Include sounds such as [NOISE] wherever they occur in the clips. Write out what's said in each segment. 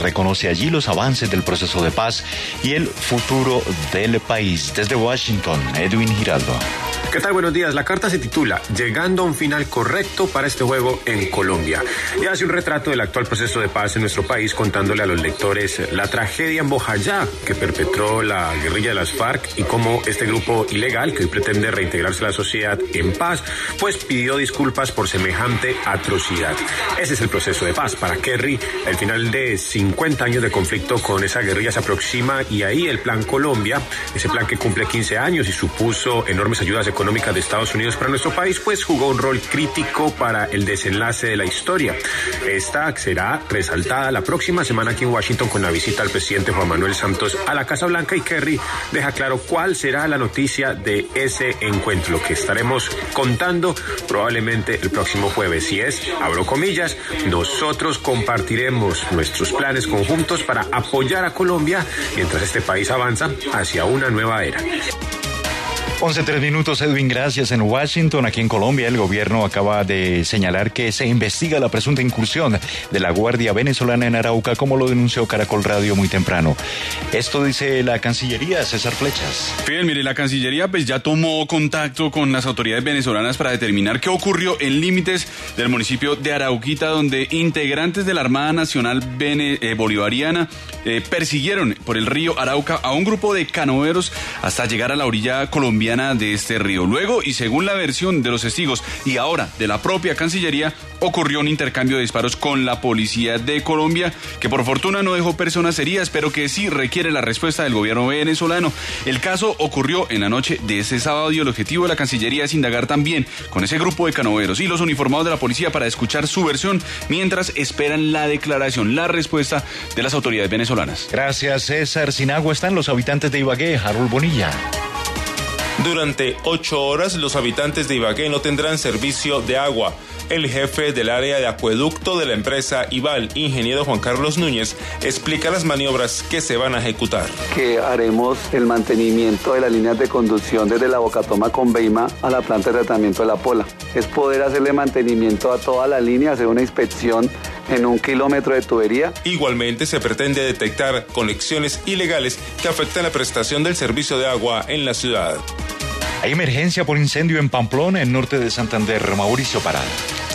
reconoce allí los avances del proceso de paz y el futuro del país. Desde Washington, Edwin Giraldo. ¿Qué tal? Buenos días. La carta se titula Llegando a un final correcto para este juego en Colombia. Y hace un retrato del actual proceso de paz en nuestro país contándole a los lectores la tragedia en Bojayá que perpetró la guerrilla de las FARC y cómo este grupo ilegal que hoy pretende reintegrarse a la sociedad en paz, pues pidió disculpas por semejante atrocidad. Ese es el proceso de paz para Kerry. El final de 50 años de conflicto con esa guerrilla se aproxima y ahí el Plan Colombia, ese plan que cumple 15 años y supuso enormes ayudas económicas económica de Estados Unidos para nuestro país, pues jugó un rol crítico para el desenlace de la historia. Esta será resaltada la próxima semana aquí en Washington con la visita del presidente Juan Manuel Santos a la Casa Blanca y Kerry deja claro cuál será la noticia de ese encuentro, que estaremos contando probablemente el próximo jueves. Y es, abro comillas, nosotros compartiremos nuestros planes conjuntos para apoyar a Colombia mientras este país avanza hacia una nueva era. 11 minutos, Edwin, gracias. En Washington, aquí en Colombia, el gobierno acaba de señalar que se investiga la presunta incursión de la Guardia Venezolana en Arauca, como lo denunció Caracol Radio muy temprano. Esto dice la Cancillería, César Flechas. Bien, mire, la Cancillería pues ya tomó contacto con las autoridades venezolanas para determinar qué ocurrió en límites del municipio de Arauquita, donde integrantes de la Armada Nacional eh, Bolivariana eh, persiguieron por el río Arauca a un grupo de canoeros hasta llegar a la orilla colombiana de este río. Luego, y según la versión de los testigos y ahora de la propia Cancillería, ocurrió un intercambio de disparos con la policía de Colombia, que por fortuna no dejó personas heridas, pero que sí requiere la respuesta del gobierno venezolano. El caso ocurrió en la noche de ese sábado y el objetivo de la Cancillería es indagar también con ese grupo de canoveros y los uniformados de la policía para escuchar su versión mientras esperan la declaración, la respuesta de las autoridades venezolanas. Gracias, César. Sin agua están los habitantes de Ibagué, Harold Bonilla. Durante ocho horas los habitantes de Ibagué no tendrán servicio de agua. El jefe del área de acueducto de la empresa IBAL, ingeniero Juan Carlos Núñez, explica las maniobras que se van a ejecutar. Que haremos el mantenimiento de las líneas de conducción desde la Bocatoma con Beima a la planta de tratamiento de la Pola. Es poder hacerle mantenimiento a toda la línea, hacer una inspección en un kilómetro de tubería. Igualmente se pretende detectar conexiones ilegales que afectan la prestación del servicio de agua en la ciudad. Hay emergencia por incendio en Pamplona, en norte de Santander. Mauricio Parada.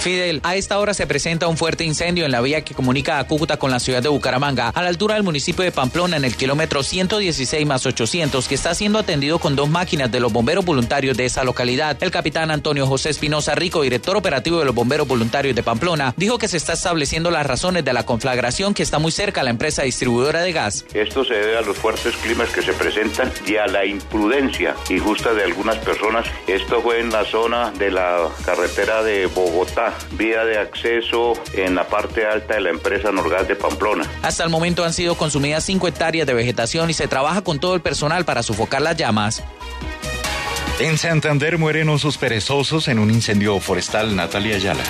Fidel, a esta hora se presenta un fuerte incendio en la vía que comunica a Cúcuta con la ciudad de Bucaramanga, a la altura del municipio de Pamplona, en el kilómetro 116 más 800, que está siendo atendido con dos máquinas de los bomberos voluntarios de esa localidad. El capitán Antonio José Espinosa Rico, director operativo de los bomberos voluntarios de Pamplona, dijo que se está estableciendo las razones de la conflagración que está muy cerca a la empresa distribuidora de gas. Esto se debe a los fuertes climas que se presentan y a la imprudencia injusta de algunas personas. Esto fue en la zona de la carretera de Bogotá vía de acceso en la parte alta de la empresa Norgas de Pamplona. Hasta el momento han sido consumidas 5 hectáreas de vegetación y se trabaja con todo el personal para sofocar las llamas. En Santander mueren osos perezosos en un incendio forestal. Natalia Ayala.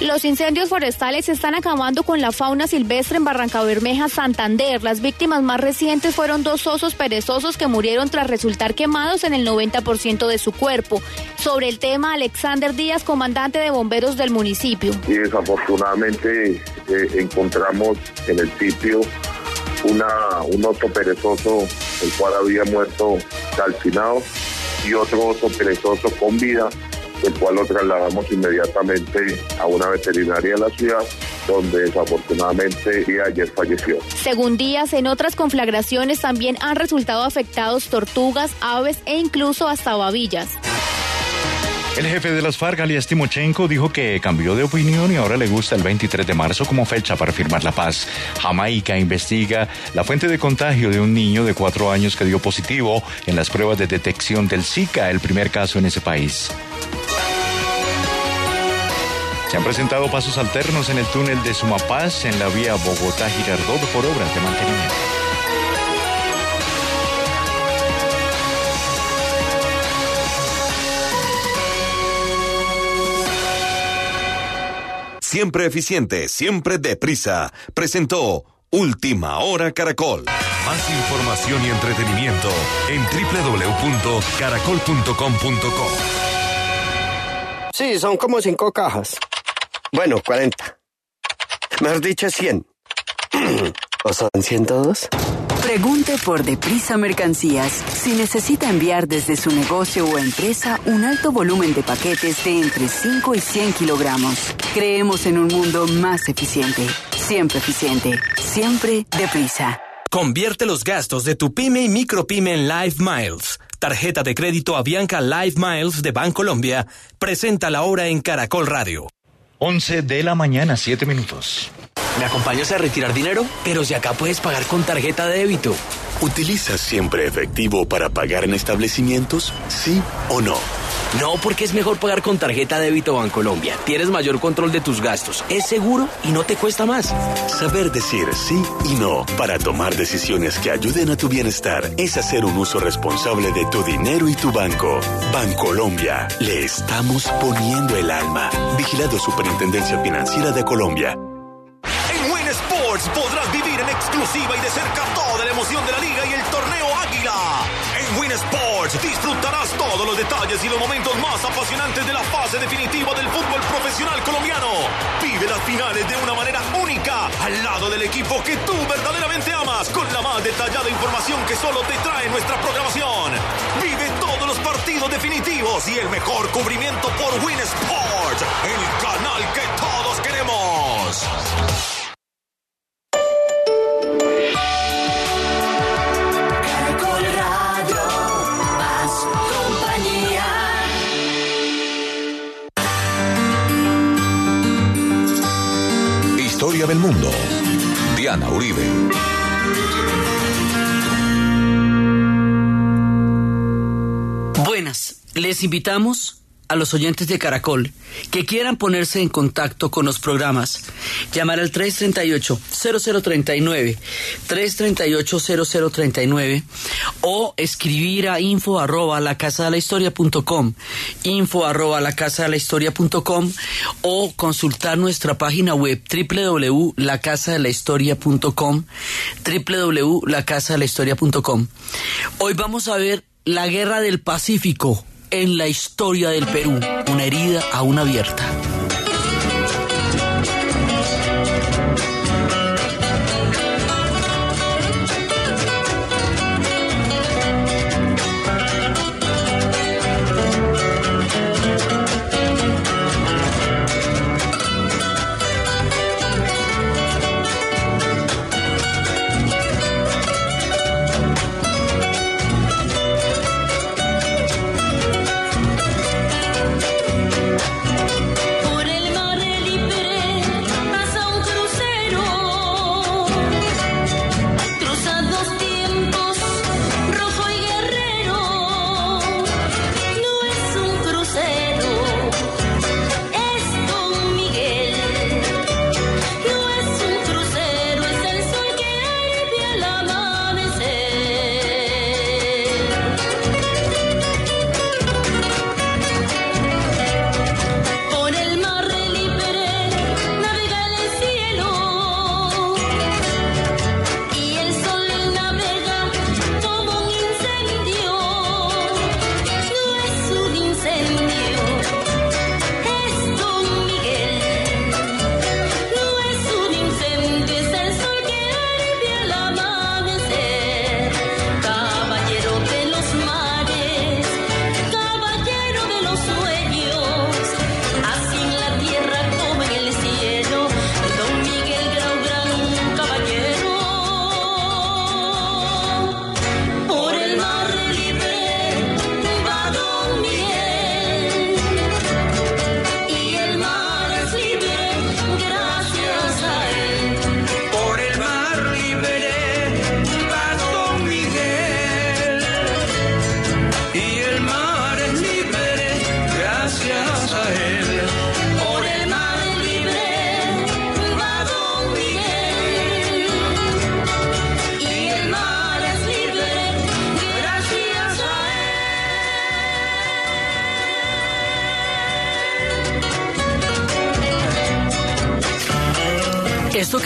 Los incendios forestales están acabando con la fauna silvestre en Barranca Bermeja, Santander. Las víctimas más recientes fueron dos osos perezosos que murieron tras resultar quemados en el 90% de su cuerpo. Sobre el tema, Alexander Díaz, comandante de bomberos del municipio. Y desafortunadamente eh, encontramos en el sitio una, un oso perezoso, el cual había muerto calcinado y otro oso perezoso con vida, el cual lo trasladamos inmediatamente a una veterinaria de la ciudad donde desafortunadamente ayer falleció. Según Díaz, en otras conflagraciones también han resultado afectados tortugas, aves e incluso hasta babillas. El jefe de las FARC, Alias Timochenko, dijo que cambió de opinión y ahora le gusta el 23 de marzo como fecha para firmar la paz. Jamaica investiga la fuente de contagio de un niño de cuatro años que dio positivo en las pruebas de detección del Zika, el primer caso en ese país. Se han presentado pasos alternos en el túnel de Sumapaz en la vía Bogotá-Girardot por obras de mantenimiento. Siempre eficiente, siempre deprisa, presentó Última Hora Caracol. Más información y entretenimiento en www.caracol.com.co. Sí, son como cinco cajas. Bueno, 40. Mejor dicho, 100. [CLEARS THROAT] ¿O son 102? Pregunte por Deprisa Mercancías. Si necesita enviar desde su negocio o empresa un alto volumen de paquetes de entre 5 y 100 kilogramos. Creemos en un mundo más eficiente. Siempre eficiente. Siempre deprisa. Convierte los gastos de tu pyme y micropyme en Live Miles. Tarjeta de crédito Avianca Live Miles de Bancolombia presenta la hora en Caracol Radio. 11 de la mañana, 7 minutos. ¿Me acompañas a retirar dinero? Pero si acá puedes pagar con tarjeta de débito. ¿Utilizas siempre efectivo para pagar en establecimientos? ¿Sí o no? No, porque es mejor pagar con tarjeta de débito Bancolombia. Tienes mayor control de tus gastos, es seguro y no te cuesta más. Saber decir sí y no para tomar decisiones que ayuden a tu bienestar es hacer un uso responsable de tu dinero y tu banco. Bancolombia, le estamos poniendo el alma. Vigilado Superintendencia Financiera de Colombia. Podrás vivir en exclusiva y de cerca toda la emoción de la liga y el torneo Águila. En Win Sports disfrutarás todos los detalles y los momentos más apasionantes de la fase definitiva del fútbol profesional colombiano. Vive las finales de una manera única al lado del equipo que tú verdaderamente amas con la más detallada información que solo te trae nuestra programación. Vive todos los partidos definitivos y el mejor cubrimiento por Win Sports, el canal que todos queremos. Del mundo. Diana Uribe. Buenas, les invitamos a los oyentes de Caracol que quieran ponerse en contacto con los programas, llamar al 338-0039, 338-0039 o escribir a info arroba la casa de la historia punto com, info arroba la casa de la historia punto com o consultar nuestra página web www.lacasadelahistoria.com, www.lacasadelahistoria.com. Hoy vamos a ver la guerra del Pacífico en la historia del Perú, una herida aún abierta.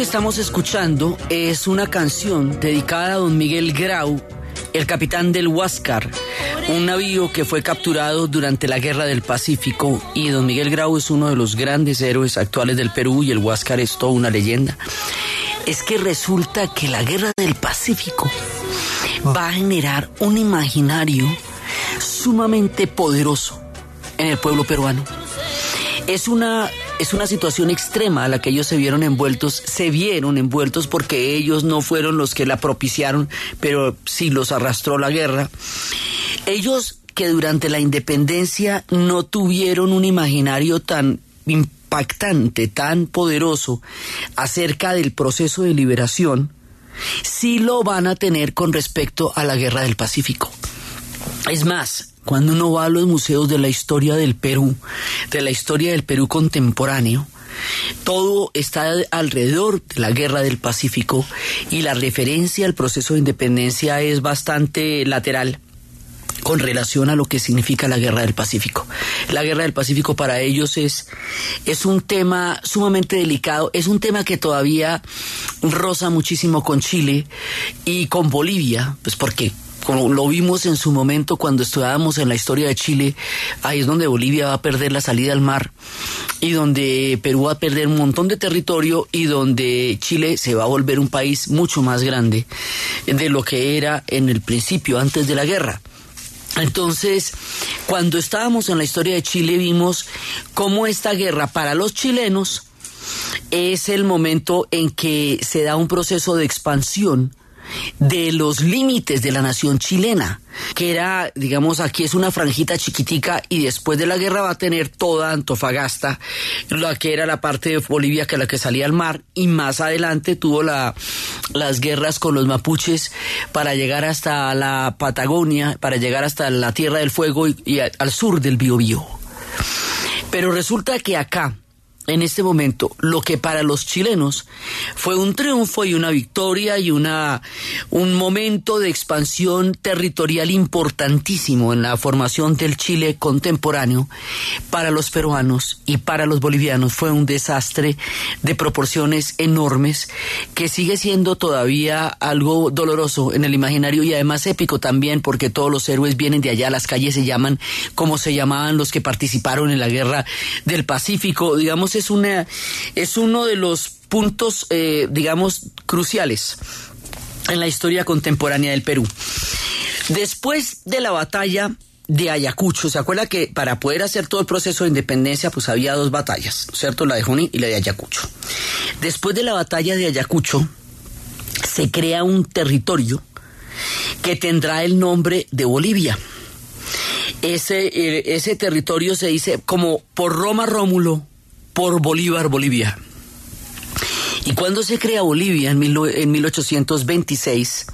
Estamos escuchando es una canción dedicada a don Miguel Grau, el capitán del Huáscar, un navío que fue capturado durante la Guerra del Pacífico y don Miguel Grau es uno de los grandes héroes actuales del Perú y el Huáscar es toda una leyenda. es que resulta que la guerra del Pacífico va a generar un imaginario sumamente poderoso en el pueblo peruano. Es una, es una situación extrema a la que ellos se vieron envueltos, se vieron envueltos porque ellos no fueron los que la propiciaron, pero sí los arrastró la guerra. Ellos que durante la independencia no tuvieron un imaginario tan impactante, tan poderoso acerca del proceso de liberación, sí lo van a tener con respecto a la guerra del Pacífico. Es más, cuando uno va a los museos de la historia del Perú, de la historia del Perú contemporáneo, todo está alrededor de la guerra del Pacífico y la referencia al proceso de independencia es bastante lateral con relación a lo que significa la guerra del Pacífico. La guerra del Pacífico para ellos es, es un tema sumamente delicado, es un tema que todavía roza muchísimo con Chile y con Bolivia, pues porque como lo vimos en su momento cuando estudiábamos en la historia de Chile, ahí es donde Bolivia va a perder la salida al mar y donde Perú va a perder un montón de territorio y donde Chile se va a volver un país mucho más grande de lo que era en el principio, antes de la guerra. Entonces, cuando estábamos en la historia de Chile vimos cómo esta guerra para los chilenos es el momento en que se da un proceso de expansión de los límites de la nación chilena, que era, digamos, aquí es una franjita chiquitica y después de la guerra va a tener toda Antofagasta, la que era la parte de Bolivia que la que salía al mar y más adelante tuvo la, las guerras con los mapuches para llegar hasta la Patagonia, para llegar hasta la Tierra del Fuego y, y al sur del Biobío. Pero resulta que acá, en este momento lo que para los chilenos fue un triunfo y una victoria y una un momento de expansión territorial importantísimo en la formación del Chile contemporáneo para los peruanos y para los bolivianos. Fue un desastre de proporciones enormes que sigue siendo todavía algo doloroso en el imaginario y además épico también porque todos los héroes vienen de allá las calles se llaman como se llamaban los que participaron en la guerra del Pacífico. Digamos es una es uno de los puntos eh, digamos cruciales en la historia contemporánea del Perú. Después de la batalla de Ayacucho, ¿se acuerda que para poder hacer todo el proceso de independencia pues había dos batallas, ¿cierto? La de Junín y la de Ayacucho. Después de la batalla de Ayacucho se crea un territorio que tendrá el nombre de Bolivia. Ese, eh, ese territorio se dice como por Roma Rómulo, por Bolívar Bolivia. Y cuando se crea Bolivia en, mil, en 1826,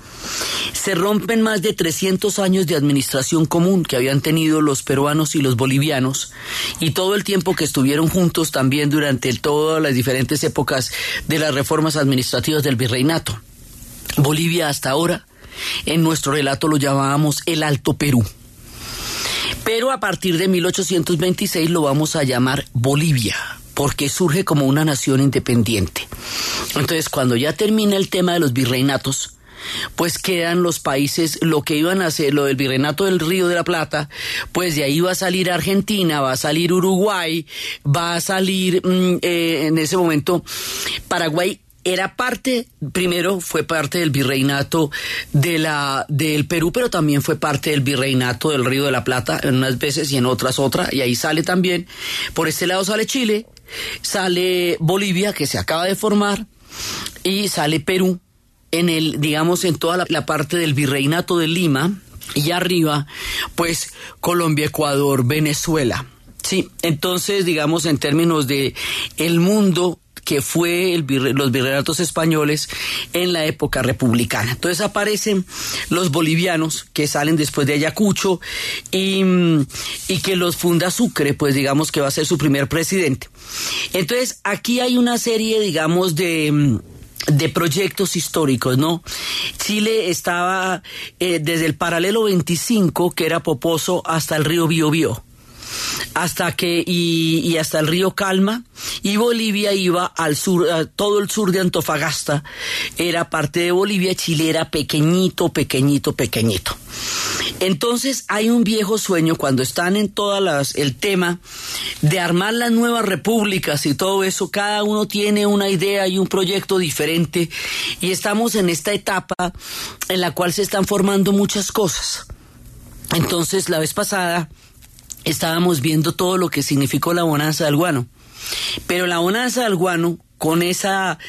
se rompen más de 300 años de administración común que habían tenido los peruanos y los bolivianos y todo el tiempo que estuvieron juntos también durante todas las diferentes épocas de las reformas administrativas del virreinato. Bolivia hasta ahora, en nuestro relato lo llamábamos el Alto Perú. Pero a partir de 1826 lo vamos a llamar Bolivia, porque surge como una nación independiente. Entonces, cuando ya termina el tema de los virreinatos, pues quedan los países, lo que iban a hacer, lo del virreinato del Río de la Plata, pues de ahí va a salir Argentina, va a salir Uruguay, va a salir mm, eh, en ese momento Paraguay era parte, primero fue parte del virreinato de la, del Perú, pero también fue parte del virreinato del Río de la Plata, en unas veces y en otras otra, y ahí sale también, por este lado sale Chile, sale Bolivia, que se acaba de formar, y sale Perú, en el, digamos, en toda la, parte del virreinato de Lima, y arriba, pues Colombia, Ecuador, Venezuela. Sí, entonces, digamos, en términos de el mundo que fue el los virreinatos españoles en la época republicana. Entonces aparecen los bolivianos que salen después de Ayacucho y, y que los funda Sucre, pues digamos que va a ser su primer presidente. Entonces aquí hay una serie, digamos, de de proyectos históricos, ¿no? Chile estaba eh, desde el paralelo 25, que era Poposo, hasta el río Biobío. Hasta que y, hasta el río Calma y Bolivia iba al sur, todo el sur de Antofagasta era parte de Bolivia, Chile era pequeñito, pequeñito, pequeñito. Entonces hay un viejo sueño cuando están en todas las el tema de armar las nuevas repúblicas y todo eso, cada uno tiene una idea y un proyecto diferente y estamos en esta etapa en la cual se están formando muchas cosas. Entonces la vez pasada estábamos viendo todo lo que significó la bonanza del guano. Pero la bonanza del guano, con esa,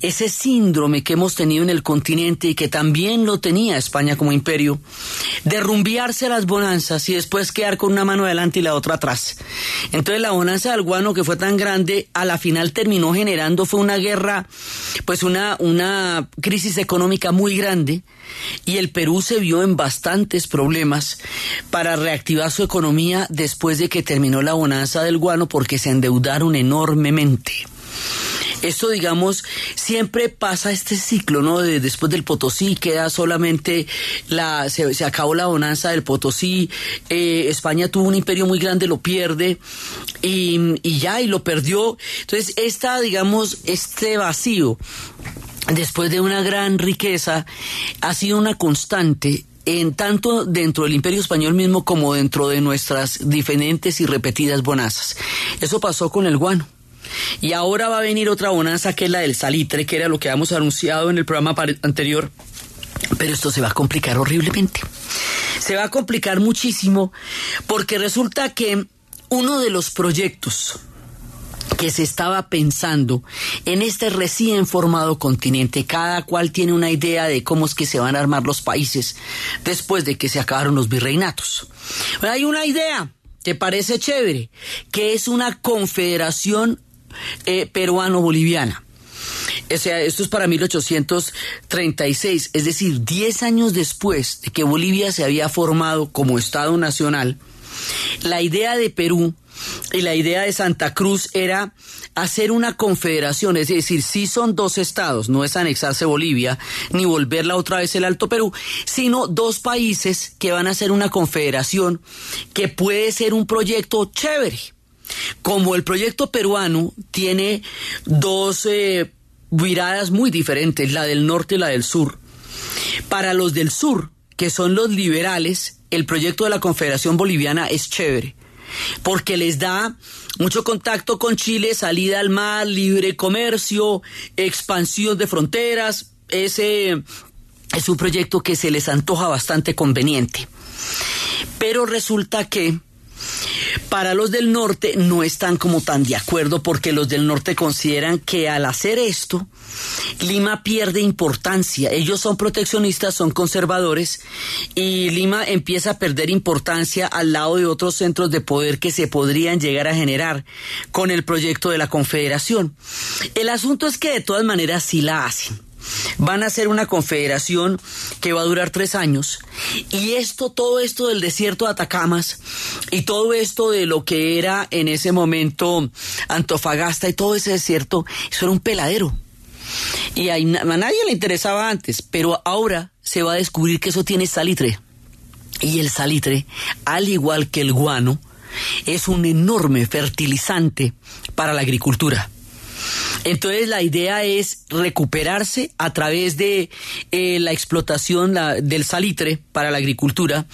ese síndrome que hemos tenido en el continente y que también lo tenía España como imperio, de rumbiarse las bonanzas y después quedar con una mano adelante y la otra atrás. Entonces la bonanza del guano, que fue tan grande, a la final terminó generando, fue una guerra, pues una, una crisis económica muy grande y el Perú se vio en bastantes problemas para reactivar su economía después de que terminó la bonanza del guano porque se endeudaron enormemente. Esto, digamos, siempre pasa este ciclo, ¿no? De- después del Potosí queda solamente la, se, acabó la bonanza del Potosí, eh, España tuvo un imperio muy grande, lo pierde y, y ya, y lo perdió. Entonces, esta, digamos, este vacío después de una gran riqueza, ha sido una constante en tanto dentro del imperio español mismo como dentro de nuestras diferentes y repetidas bonanzas. Eso pasó con el guano. Y ahora va a venir otra bonanza que es la del salitre, que era lo que habíamos anunciado en el programa anterior. Pero esto se va a complicar horriblemente. Se va a complicar muchísimo porque resulta que uno de los proyectos que se estaba pensando en este recién formado continente. Cada cual tiene una idea de cómo es que se van a armar los países después de que se acabaron los virreinatos. Hay una idea que parece chévere, que es una confederación eh, peruano-boliviana. O sea, esto es para 1836, es decir, 10 años después de que Bolivia se había formado como Estado Nacional, la idea de Perú y la idea de Santa Cruz era hacer una confederación, es decir, sí son dos estados, no es anexarse Bolivia ni volverla otra vez el Alto Perú, sino dos países que van a hacer una confederación que puede ser un proyecto chévere. Como el proyecto peruano tiene dos eh, viradas muy diferentes, la del norte y la del sur. Para los del sur, que son los liberales, el proyecto de la Confederación Boliviana es chévere, porque les da mucho contacto con Chile, salida al mar, libre comercio, expansión de fronteras, ese es un proyecto que se les antoja bastante conveniente. Pero resulta que para los del norte no están como tan de acuerdo porque los del norte consideran que al hacer esto, Lima pierde importancia. Ellos son proteccionistas, son conservadores y Lima empieza a perder importancia al lado de otros centros de poder que se podrían llegar a generar con el proyecto de la confederación. El asunto es que de todas maneras sí la hacen. Van a hacer una confederación que va a durar tres años. Y esto, todo esto del desierto de Atacamas y todo esto de lo que era en ese momento Antofagasta y todo ese desierto, eso era un peladero. Y a nadie le interesaba antes, pero ahora se va a descubrir que eso tiene salitre. Y el salitre, al igual que el guano, es un enorme fertilizante para la agricultura. Entonces la idea es recuperarse a través de eh, la explotación del salitre para la agricultura,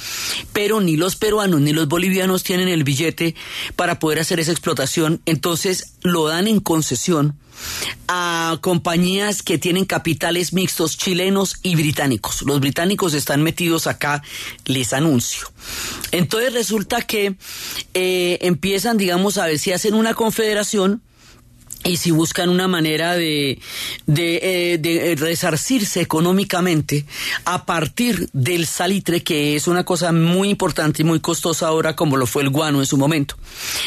pero ni los peruanos ni los bolivianos tienen el billete para poder hacer esa explotación, entonces lo dan en concesión a compañías que tienen capitales mixtos chilenos y británicos. Los británicos están metidos acá, les anuncio. Entonces resulta que eh, empiezan, digamos, a ver si hacen una confederación y si buscan una manera de, de, eh, de resarcirse económicamente a partir del salitre, que es una cosa muy importante y muy costosa ahora, como lo fue el guano en su momento.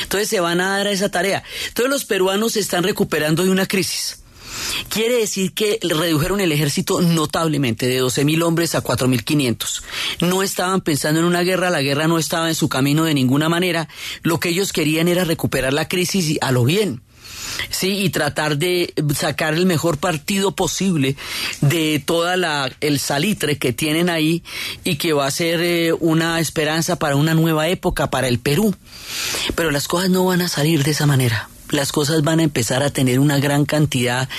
Entonces se van a dar a esa tarea. Entonces los peruanos se están recuperando de una crisis. Quiere decir que redujeron el ejército notablemente, de 12.000 hombres a 4.500. No estaban pensando en una guerra, la guerra no estaba en su camino de ninguna manera. Lo que ellos querían era recuperar la crisis a lo bien. Sí, y tratar de sacar el mejor partido posible de toda la el salitre que tienen ahí y que va a ser eh, una esperanza para una nueva época para el Perú. Pero las cosas no van a salir de esa manera las cosas van a empezar a tener una gran cantidad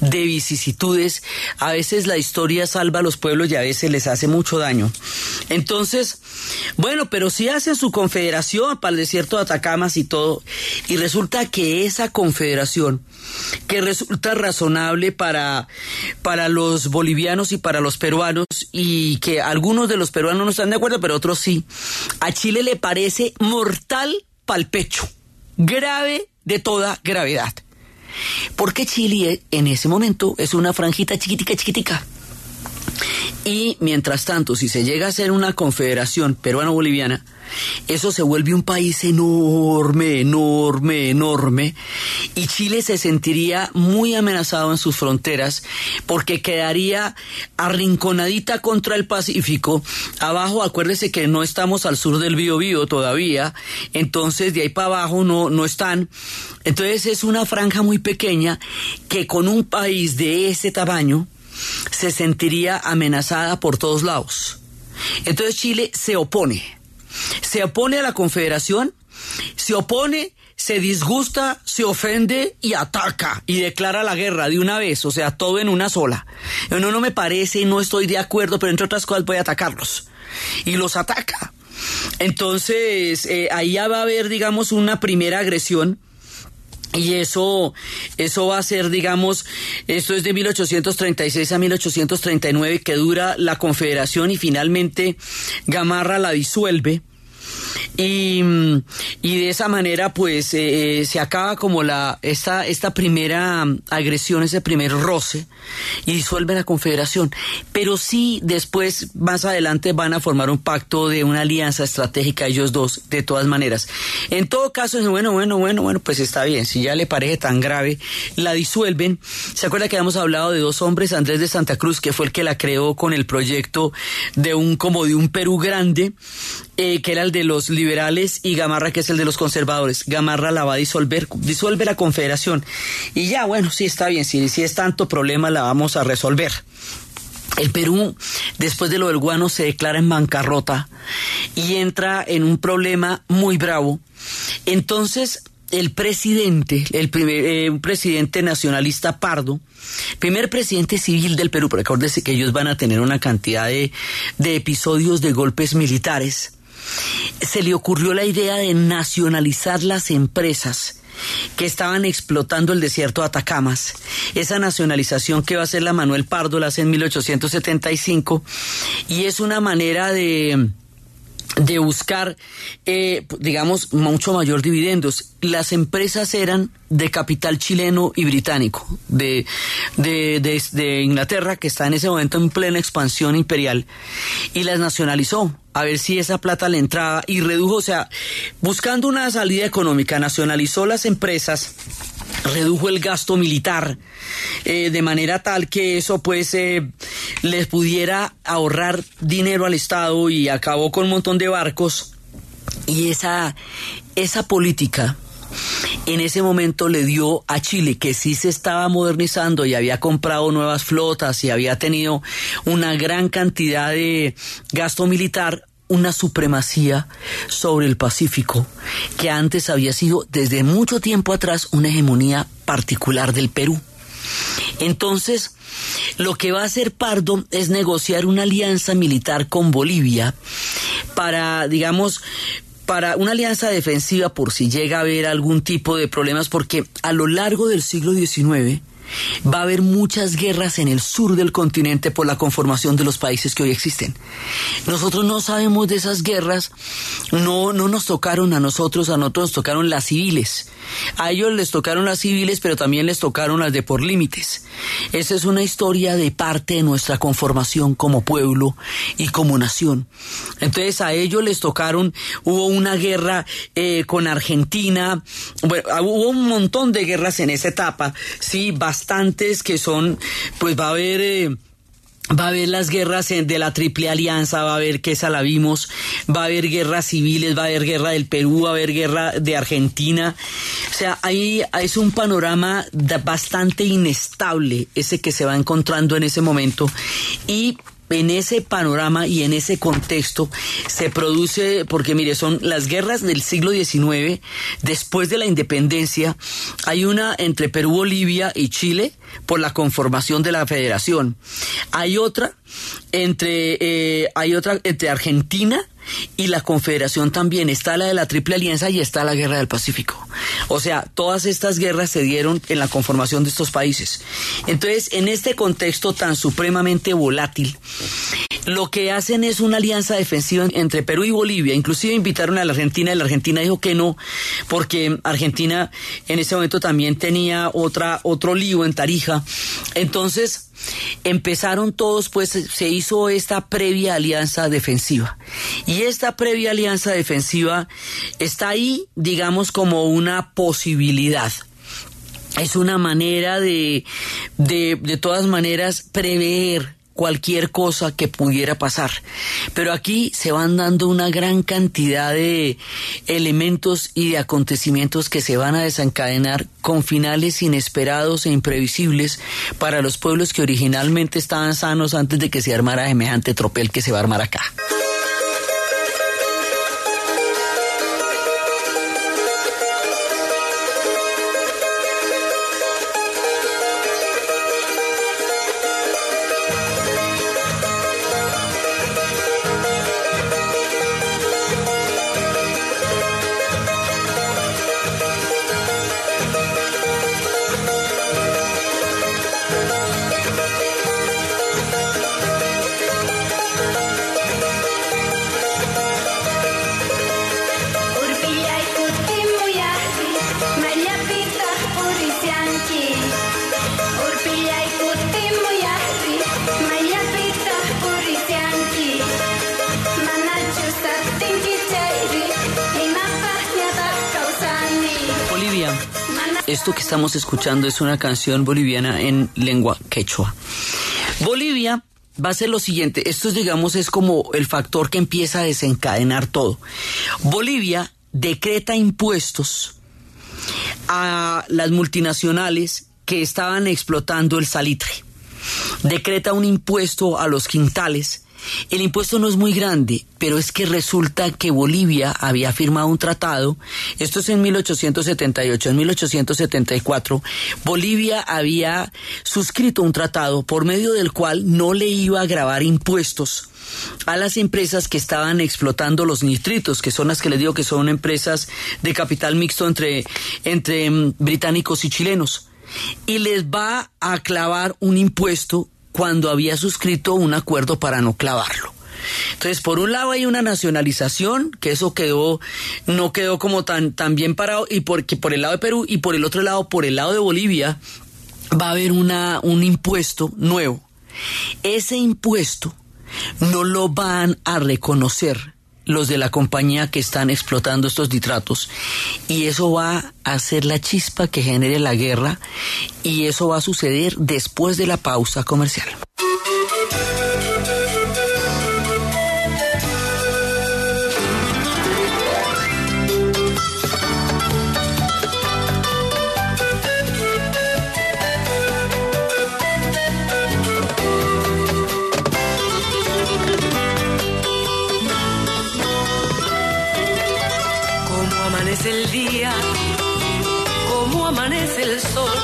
de vicisitudes. A veces la historia salva a los pueblos y a veces les hace mucho daño. Entonces, bueno, pero si hacen su confederación para el desierto de Atacamas y todo, y resulta que esa confederación, que resulta razonable para, para los bolivianos y para los peruanos, y que algunos de los peruanos no están de acuerdo, pero otros sí, a Chile le parece mortal pal pecho, grave de toda gravedad. Porque Chile en ese momento es una franjita chiquitica, chiquitica. Y mientras tanto, si se llega a ser una confederación peruano-boliviana, eso se vuelve un país enorme, enorme, enorme, y Chile se sentiría muy amenazado en sus fronteras porque quedaría arrinconadita contra el Pacífico. Abajo, acuérdese que no estamos al sur del Biobío todavía, entonces de ahí para abajo no, no están. Entonces es una franja muy pequeña que con un país de ese tamaño se sentiría amenazada por todos lados. Entonces Chile se opone se opone a la confederación, se opone, se disgusta, se ofende y ataca y declara la guerra de una vez, o sea, todo en una sola. No, no me parece, no estoy de acuerdo, pero entre otras cosas voy a atacarlos. Y los ataca. Entonces, eh, ahí ya va a haber, digamos, una primera agresión. Y eso, eso va a ser, digamos, esto es de 1836 a 1839 que dura la Confederación y finalmente Gamarra la disuelve. Y, y, de esa manera pues eh, se acaba como la esta, esta primera agresión, ese primer roce y disuelve la confederación. Pero sí después, más adelante, van a formar un pacto de una alianza estratégica ellos dos, de todas maneras. En todo caso, bueno, bueno, bueno, bueno, pues está bien, si ya le parece tan grave, la disuelven. ¿Se acuerda que habíamos hablado de dos hombres, Andrés de Santa Cruz, que fue el que la creó con el proyecto de un como de un Perú grande? Eh, que era el de los liberales, y Gamarra, que es el de los conservadores. Gamarra la va a disolver, disuelve la confederación. Y ya, bueno, sí está bien, si, es tanto problema, la vamos a resolver. El Perú, después de lo del guano, se declara en bancarrota y entra en un problema muy bravo. Entonces, el presidente, el primer, eh, un presidente nacionalista pardo, primer presidente civil del Perú, pero acuérdese que ellos van a tener una cantidad de, de episodios de golpes militares se le ocurrió la idea de nacionalizar las empresas que estaban explotando el desierto de Atacamas. Esa nacionalización que va a hacer la Manuel Pardo la hace en 1875 y es una manera de de buscar, eh, digamos, mucho mayor dividendos. Las empresas eran de capital chileno y británico, de, de, de, Inglaterra, que está en ese momento en plena expansión imperial, y las nacionalizó, a ver si esa plata le entraba y redujo, o sea, buscando una salida económica, nacionalizó las empresas redujo el gasto militar eh, de manera tal que eso pues eh, les pudiera ahorrar dinero al Estado y acabó con un montón de barcos. Y esa esa política en ese momento le dio a Chile, que sí se estaba modernizando y había comprado nuevas flotas y había tenido una gran cantidad de gasto militar, una supremacía sobre el Pacífico que antes había sido desde mucho tiempo atrás una hegemonía particular del Perú. Entonces, lo que va a hacer Pardo es negociar una alianza militar con Bolivia para, digamos, para una alianza defensiva por si llega a haber algún tipo de problemas, porque a lo largo del siglo XIX, va a haber muchas guerras en el sur del continente por la conformación de los países que hoy existen. Nosotros no sabemos de esas guerras, no, no nos tocaron a nosotros, a nosotros nos tocaron las civiles. A ellos les tocaron las civiles, pero también les tocaron las de por límites. Esa es una historia de parte de nuestra conformación como pueblo y como nación. Entonces a ellos les tocaron, hubo una guerra eh, con Argentina, bueno, hubo un montón de guerras en esa etapa, sí, bastantes que son, pues va a haber... Eh, Va a haber las guerras de la Triple Alianza, va a haber que esa la vimos, va a haber guerras civiles, va a haber guerra del Perú, va a haber guerra de Argentina. O sea, ahí es un panorama bastante inestable ese que se va encontrando en ese momento y en ese panorama y en ese contexto se produce, porque mire, son las guerras del siglo XIX, después de la independencia, hay una entre Perú, Bolivia y Chile por la conformación de la federación. Hay otra entre, eh, hay otra entre Argentina y la Confederación también. Está la de la Triple Alianza y está la Guerra del Pacífico. O sea, todas estas guerras se dieron en la conformación de estos países. Entonces, en este contexto tan supremamente volátil, lo que hacen es una alianza defensiva entre Perú y Bolivia. Inclusive invitaron a la Argentina y la Argentina dijo que no, porque Argentina en ese momento también tenía otra, otro lío en Tarija. Entonces, empezaron todos, pues se hizo esta previa alianza defensiva. Y esta previa alianza defensiva está ahí, digamos, como una posibilidad. Es una manera de, de, de todas maneras, prever cualquier cosa que pudiera pasar. Pero aquí se van dando una gran cantidad de elementos y de acontecimientos que se van a desencadenar con finales inesperados e imprevisibles para los pueblos que originalmente estaban sanos antes de que se armara semejante tropel que se va a armar acá. Esto que estamos escuchando es una canción boliviana en lengua quechua. Bolivia va a ser lo siguiente, esto es, digamos es como el factor que empieza a desencadenar todo. Bolivia decreta impuestos a las multinacionales que estaban explotando el salitre. Decreta un impuesto a los quintales. El impuesto no es muy grande, pero es que resulta que Bolivia había firmado un tratado, esto es en 1878, en 1874, Bolivia había suscrito un tratado por medio del cual no le iba a grabar impuestos a las empresas que estaban explotando los nitritos, que son las que les digo que son empresas de capital mixto entre, entre mm, británicos y chilenos. Y les va a clavar un impuesto cuando había suscrito un acuerdo para no clavarlo. Entonces, por un lado hay una nacionalización, que eso quedó, no quedó como tan, tan bien parado, y porque por el lado de Perú, y por el otro lado, por el lado de Bolivia, va a haber una, un impuesto nuevo. Ese impuesto no lo van a reconocer los de la compañía que están explotando estos nitratos y eso va a ser la chispa que genere la guerra y eso va a suceder después de la pausa comercial. Amanece el sol.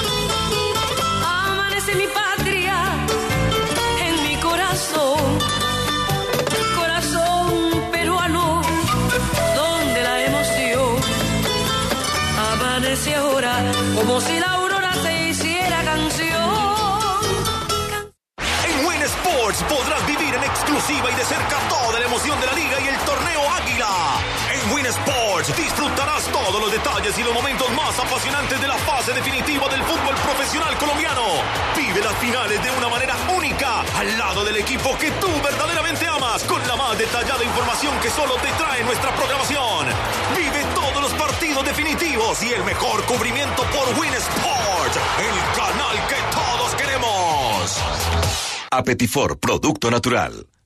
Amanece mi patria en mi corazón. Corazón peruano, donde la emoción amanece ahora como si la aurora se hiciera canción. En Win Sports podrás vivir en exclusiva y de cerca toda la emoción de la liga disfrutarás todos los detalles y los momentos más apasionantes de la fase definitiva del fútbol profesional colombiano. Vive las finales de una manera única al lado del equipo que tú verdaderamente amas con la más detallada información que solo te trae nuestra programación. Vive todos los partidos definitivos y el mejor cubrimiento por Win Sports, el canal que todos queremos. Apetifor, producto natural.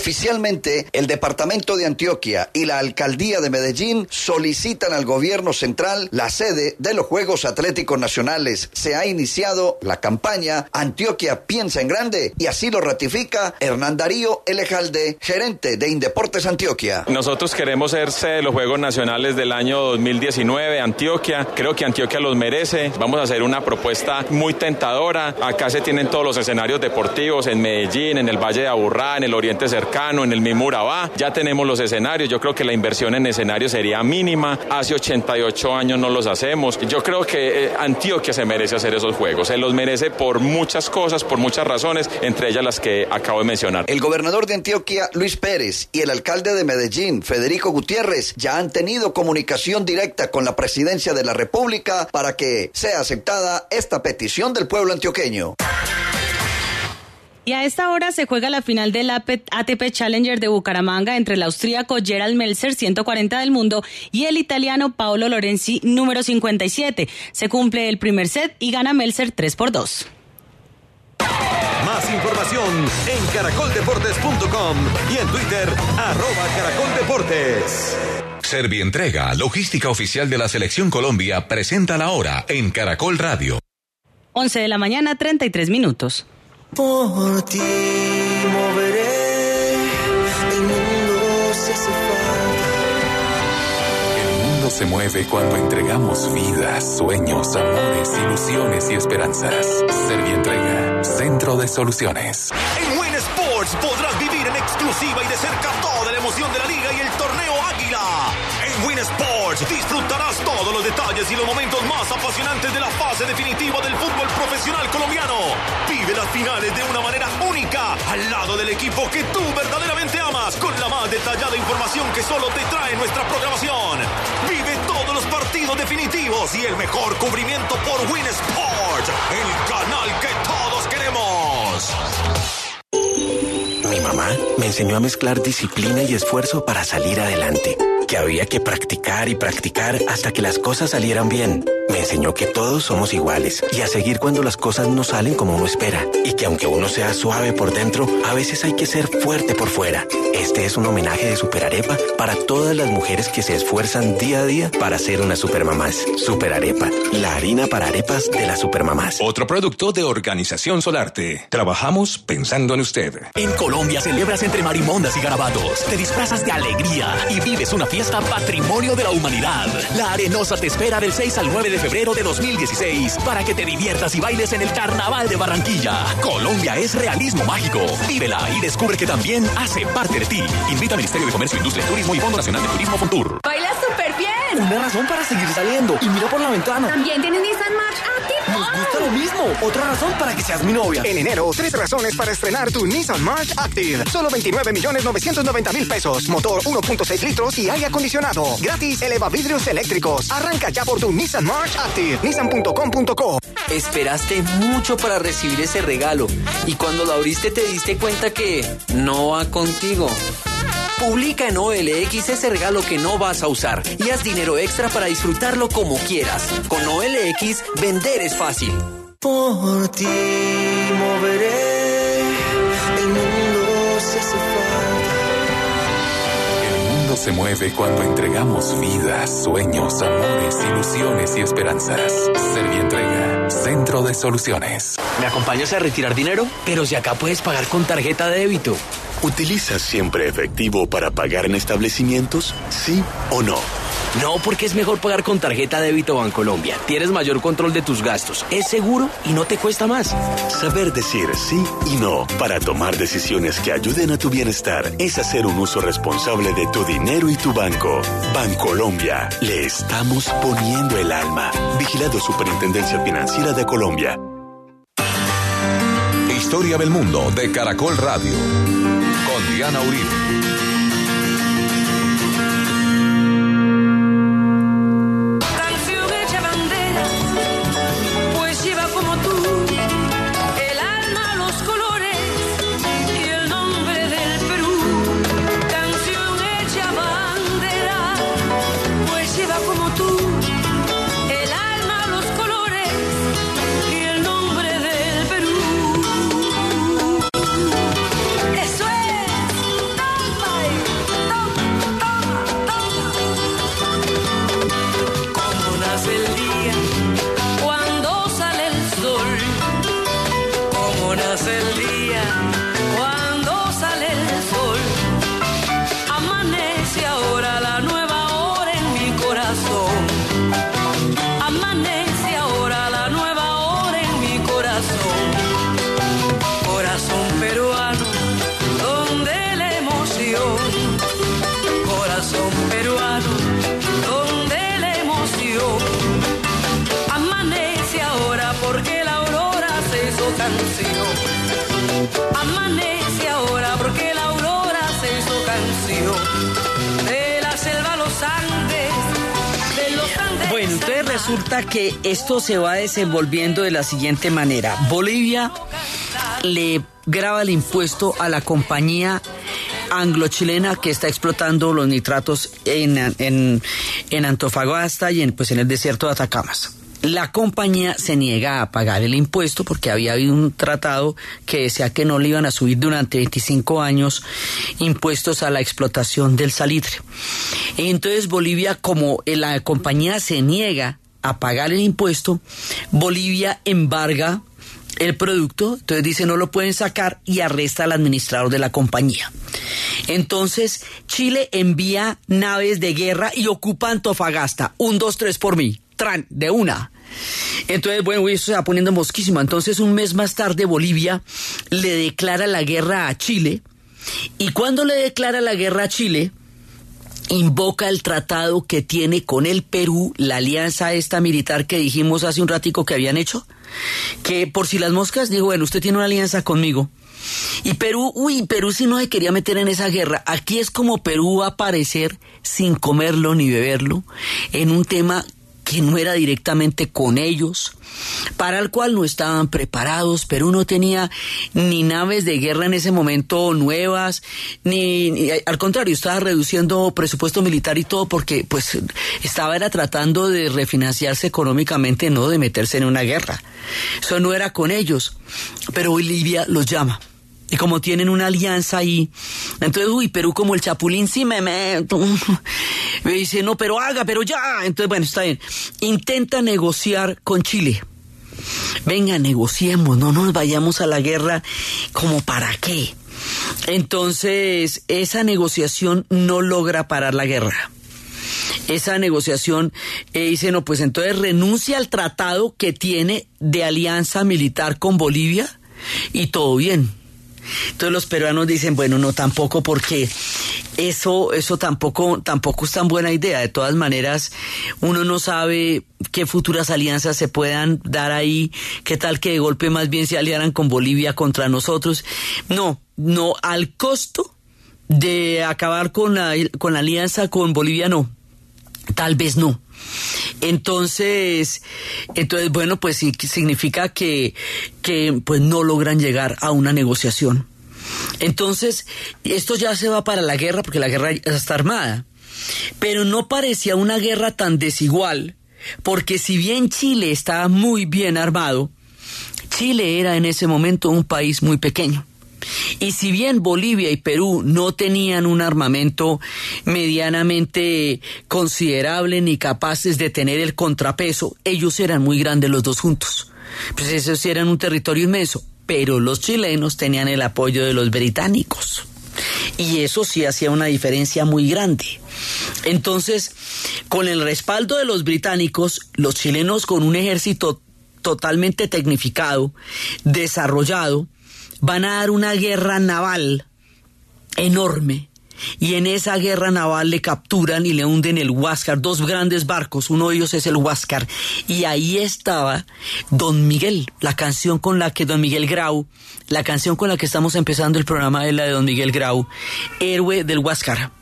Oficialmente, el Departamento de Antioquia y la Alcaldía de Medellín solicitan al gobierno central la sede de los Juegos Atléticos Nacionales. Se ha iniciado la campaña Antioquia piensa en grande y así lo ratifica Hernán Darío Elejalde, gerente de Indeportes Antioquia. Nosotros queremos ser sede de los Juegos Nacionales del año 2019, Antioquia. Creo que Antioquia los merece. Vamos a hacer una propuesta muy tentadora. Acá se tienen todos los escenarios deportivos en Medellín, en el Valle de Aburrá, en el Oriente cercano, en el mismo. Ya tenemos los escenarios. Yo creo que la inversión en escenarios sería mínima. Hace 88 años no los hacemos. Yo creo que eh, Antioquia se merece hacer esos juegos. Se los merece por muchas cosas, por muchas razones, entre ellas las que acabo de mencionar. El gobernador de Antioquia, Luis Pérez, y el alcalde de Medellín, Federico Gutiérrez, ya han tenido comunicación directa con la presidencia de la República para que sea aceptada esta petición del pueblo antioqueño. Y a esta hora se juega la final del ATP Challenger de Bucaramanga entre el austríaco Gerald Melzer, 140 del mundo, y el italiano Paolo Lorenzi, número 57. Se cumple el primer set y gana Melzer 3 por 2. Más información en caracoldeportes.com y en Twitter, arroba caracoldeportes. Servientrega, logística oficial de la Selección Colombia, presenta la hora en Caracol Radio. 11 de la mañana, 33 minutos. Por ti moveré, el mundo se hace El mundo se mueve cuando entregamos vidas, sueños, amores, ilusiones y esperanzas. Servientrega, Centro de Soluciones. En Win Sports podrás vivir en exclusiva y de cerca toda la emoción de la liga Disfrutarás todos los detalles y los momentos más apasionantes de la fase definitiva del fútbol profesional colombiano. Vive las finales de una manera única, al lado del equipo que tú verdaderamente amas, con la más detallada información que solo te trae nuestra programación. Vive todos los partidos definitivos y el mejor cubrimiento por Win Sports, el canal que todos queremos. Mi mamá me enseñó a mezclar disciplina y esfuerzo para salir adelante. Que había que practicar y practicar hasta que las cosas salieran bien. Me enseñó que todos somos iguales y a seguir cuando las cosas no salen como uno espera. Y que aunque uno sea suave por dentro, a veces hay que ser fuerte por fuera. Este es un homenaje de Superarepa para todas las mujeres que se esfuerzan día a día para ser unas supermamás. Superarepa, la harina para arepas de las supermamás. Otro producto de Organización Solarte. Trabajamos pensando en usted. En Colombia celebras entre marimondas y garabatos, te disfrazas de alegría y vives una fiesta patrimonio de la humanidad. La Arenosa te espera del 6 al 9 de febrero de 2016 para que te diviertas y bailes en el Carnaval de Barranquilla. Colombia es realismo mágico. Vívela y descubre que también hace parte de ti. Invita al Ministerio de Comercio, Industria, Turismo y Fondo Nacional de Turismo Fontur. Baila súper bien. Una razón para seguir saliendo. Y mira por la ventana. También tienes Nissan March Active. Nos gusta lo mismo. Otra razón para que seas mi novia. En enero, tres razones para estrenar tu Nissan March Active. Solo 29 millones 990 mil pesos. Motor 1.6 litros y aire acondicionado. Gratis eleva vidrios eléctricos. Arranca ya por tu Nissan March Active. Nissan.com.co. Esperaste mucho para recibir ese regalo y cuando lo abriste te diste cuenta que no va contigo. Publica en OLX ese regalo que no vas a usar y haz dinero extra para disfrutarlo como quieras. Con OLX, vender es fácil. Por ti moveré, el mundo se hace El mundo se mueve cuando entregamos vidas, sueños, amores, ilusiones y esperanzas. Servientrega, Centro de Soluciones. ¿Me acompañas a retirar dinero? Pero si acá puedes pagar con tarjeta de débito. ¿Utilizas siempre efectivo para pagar en establecimientos? ¿Sí o no? No, porque es mejor pagar con tarjeta débito Bancolombia. Tienes mayor control de tus gastos. Es seguro y no te cuesta más. Saber decir sí y no para tomar decisiones que ayuden a tu bienestar es hacer un uso responsable de tu dinero y tu banco. Bancolombia, le estamos poniendo el alma. Vigilado Superintendencia Financiera de Colombia. Historia del mundo de Caracol Radio. Con Diana Uribe. Resulta que esto se va desenvolviendo de la siguiente manera. Bolivia le graba el impuesto a la compañía anglo-chilena que está explotando los nitratos en, en, en Antofagasta y en, pues, en el desierto de Atacamas. La compañía se niega a pagar el impuesto porque había habido un tratado que decía que no le iban a subir durante 25 años impuestos a la explotación del salitre. Entonces Bolivia, como la compañía se niega a pagar el impuesto, Bolivia embarga el producto, entonces dice no lo pueden sacar y arresta al administrador de la compañía. Entonces Chile envía naves de guerra y ocupa Antofagasta. Un, dos, tres por mí. Tran, de una. Entonces, bueno, eso se va poniendo mosquísimo. Entonces, un mes más tarde, Bolivia le declara la guerra a Chile. Y cuando le declara la guerra a Chile, invoca el tratado que tiene con el Perú, la alianza esta militar que dijimos hace un ratico que habían hecho, que por si las moscas dijo, bueno, usted tiene una alianza conmigo. Y Perú, uy, Perú si no se quería meter en esa guerra. Aquí es como Perú va a aparecer sin comerlo ni beberlo en un tema que no era directamente con ellos, para el cual no estaban preparados. Perú no tenía ni naves de guerra en ese momento nuevas, ni, ni- al contrario, estaba reduciendo presupuesto militar y todo porque pues estaba era tratando de refinanciarse económicamente, no de meterse en una guerra. Eso no era con ellos. Pero Bolivia los llama. Y como tienen una alianza ahí, entonces, uy, Perú como el chapulín, sí me meto. [LAUGHS] Me dice, no, pero haga, pero ya. Entonces, bueno, está bien. Intenta negociar con Chile. Venga, negociemos, no nos vayamos a la guerra como para qué. Entonces, esa negociación no logra parar la guerra. Esa negociación eh, dice, no, pues entonces renuncia al tratado que tiene de alianza militar con Bolivia y todo bien. Entonces los peruanos dicen, bueno, no tampoco porque eso eso tampoco tampoco es tan buena idea. De todas maneras, uno no sabe qué futuras alianzas se puedan dar ahí, qué tal que de golpe más bien se aliaran con Bolivia contra nosotros. No, no al costo de acabar con la con la alianza con Bolivia no. Tal vez no. Entonces, entonces bueno, pues significa que, que pues no logran llegar a una negociación. Entonces, esto ya se va para la guerra porque la guerra ya está armada. Pero no parecía una guerra tan desigual, porque si bien Chile estaba muy bien armado, Chile era en ese momento un país muy pequeño. Y si bien Bolivia y Perú no tenían un armamento medianamente considerable ni capaces de tener el contrapeso, ellos eran muy grandes los dos juntos. Pues esos sí eran un territorio inmenso, pero los chilenos tenían el apoyo de los británicos. Y eso sí hacía una diferencia muy grande. Entonces, con el respaldo de los británicos, los chilenos con un ejército totalmente tecnificado, desarrollado, van a dar una guerra naval enorme. Y en esa guerra naval le capturan y le hunden el Huáscar, dos grandes barcos, uno de ellos es el Huáscar. Y ahí estaba Don Miguel, la canción con la que Don Miguel Grau, la canción con la que estamos empezando el programa es la de Don Miguel Grau, héroe del Huáscar.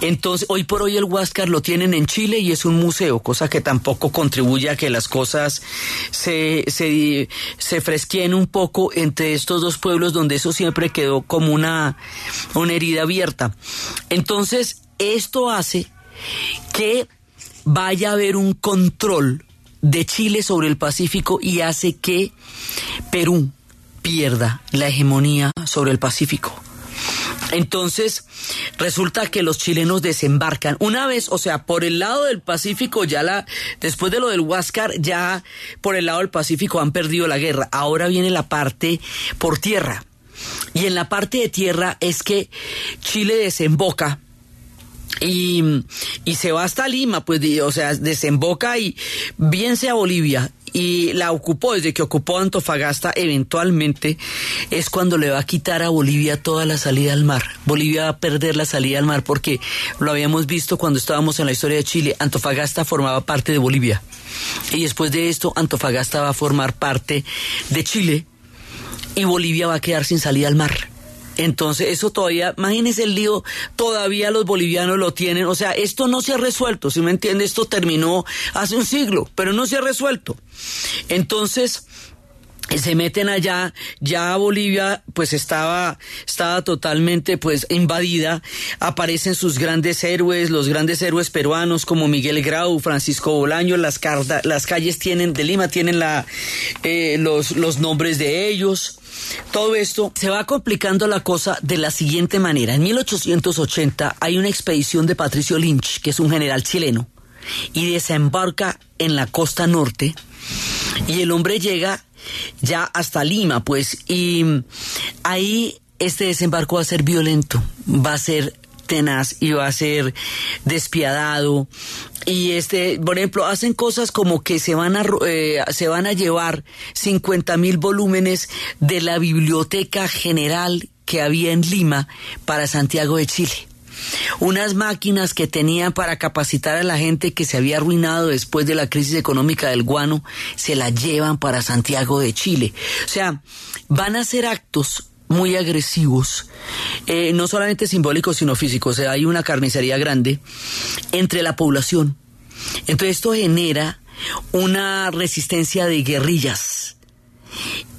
Entonces, hoy por hoy el Huáscar lo tienen en Chile y es un museo, cosa que tampoco contribuye a que las cosas se, se, se un poco entre estos dos pueblos donde eso siempre quedó como una, una herida abierta. Entonces, esto hace que vaya a haber un control de Chile sobre el Pacífico y hace que Perú pierda la hegemonía sobre el Pacífico. Entonces, resulta que los chilenos desembarcan una vez, o sea, por el lado del Pacífico, ya la, después de lo del Huáscar, ya por el lado del Pacífico han perdido la guerra. Ahora viene la parte por tierra. Y en la parte de tierra es que Chile desemboca y, y se va hasta Lima, pues, o sea, desemboca y bien sea Bolivia y la ocupó desde que ocupó Antofagasta eventualmente es cuando le va a quitar a Bolivia toda la salida al mar. Bolivia va a perder la salida al mar porque lo habíamos visto cuando estábamos en la historia de Chile. Antofagasta formaba parte de Bolivia y después de esto Antofagasta va a formar parte de Chile y Bolivia va a quedar sin salida al mar. Entonces, eso todavía, imagínense el lío, todavía los bolivianos lo tienen. O sea, esto no se ha resuelto, si me entiende? Esto terminó hace un siglo, pero no se ha resuelto. Entonces, se meten allá, ya Bolivia pues estaba, estaba totalmente pues invadida, aparecen sus grandes héroes, los grandes héroes peruanos como Miguel Grau, Francisco Bolaño, las, carda- las calles tienen, de Lima tienen la, eh, los, los nombres de ellos. Todo esto se va complicando la cosa de la siguiente manera. En 1880 hay una expedición de Patricio Lynch, que es un general chileno, y desembarca en la costa norte, y el hombre llega ya hasta Lima, pues, y ahí este desembarco va a ser violento, va a ser tenaz y va a ser despiadado y este por ejemplo hacen cosas como que se van a eh, se van a llevar 50 mil volúmenes de la biblioteca general que había en Lima para Santiago de Chile unas máquinas que tenían para capacitar a la gente que se había arruinado después de la crisis económica del guano, se la llevan para Santiago de Chile. O sea, van a hacer actos muy agresivos, eh, no solamente simbólicos, sino físicos. Hay una carnicería grande entre la población. Entonces esto genera una resistencia de guerrillas.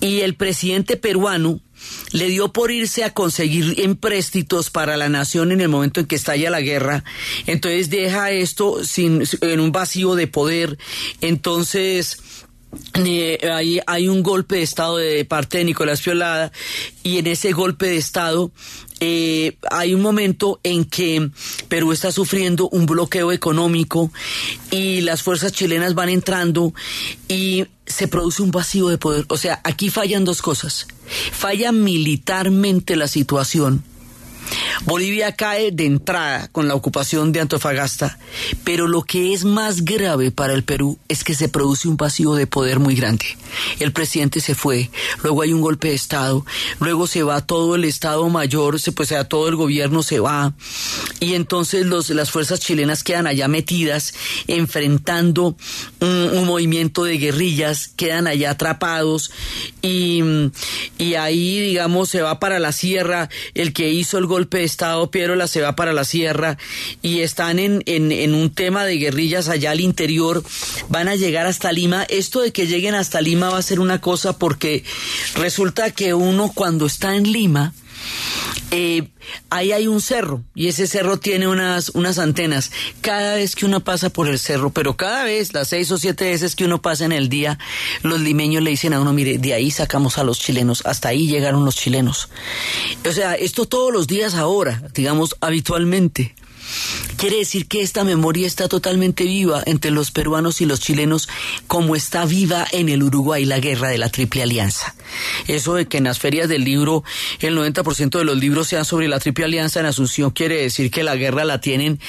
Y el presidente peruano le dio por irse a conseguir empréstitos para la nación en el momento en que estalla la guerra. Entonces deja esto sin, en un vacío de poder. Entonces hay, hay un golpe de Estado de parte de Nicolás Piolada y en ese golpe de Estado eh, hay un momento en que Perú está sufriendo un bloqueo económico y las fuerzas chilenas van entrando y se produce un vacío de poder. O sea, aquí fallan dos cosas. Falla militarmente la situación. Bolivia cae de entrada con la ocupación de Antofagasta, pero lo que es más grave para el Perú es que se produce un vacío de poder muy grande. El presidente se fue, luego hay un golpe de Estado, luego se va todo el Estado Mayor, se, pues sea, todo el gobierno se va, y entonces los, las fuerzas chilenas quedan allá metidas, enfrentando un, movimiento de guerrillas, quedan allá atrapados, y, y ahí, digamos, se va para la sierra, el que hizo el golpe de Estado, Piero se va para la sierra y están en, en, en, un tema de guerrillas allá al interior, van a llegar hasta Lima. Esto de que lleguen hasta Va a ser una cosa porque resulta que uno cuando está en Lima, eh, ahí hay un cerro y ese cerro tiene unas, unas antenas. Cada vez que uno pasa por el cerro, pero cada vez, las seis o siete veces que uno pasa en el día, los limeños le dicen a uno, mire, de ahí sacamos a los chilenos, hasta ahí llegaron los chilenos. O sea, esto todos los días ahora, digamos, habitualmente. Quiere decir que esta memoria está totalmente viva entre los peruanos y los chilenos, como está viva en el Uruguay la guerra de la Triple Alianza. Eso de que en las ferias del libro el 90% de los libros sean sobre la Triple Alianza en Asunción quiere decir que la guerra la tienen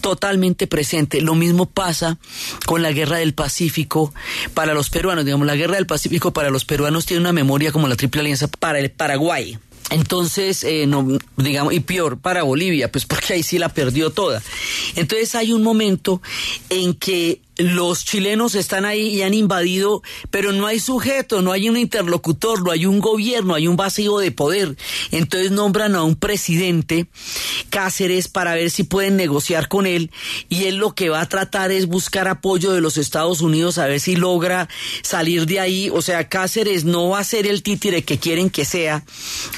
totalmente presente. Lo mismo pasa con la guerra del Pacífico para los peruanos. Digamos, la guerra del Pacífico para los peruanos tiene una memoria como la Triple Alianza para el Paraguay. Entonces, eh, no, digamos, y peor para Bolivia, pues porque ahí sí la perdió toda. Entonces hay un momento en que los chilenos están ahí y han invadido, pero no hay sujeto, no hay un interlocutor, no hay un gobierno, hay un vacío de poder. Entonces nombran a un presidente, Cáceres, para ver si pueden negociar con él y él lo que va a tratar es buscar apoyo de los Estados Unidos a ver si logra salir de ahí. O sea, Cáceres no va a ser el títere que quieren que sea.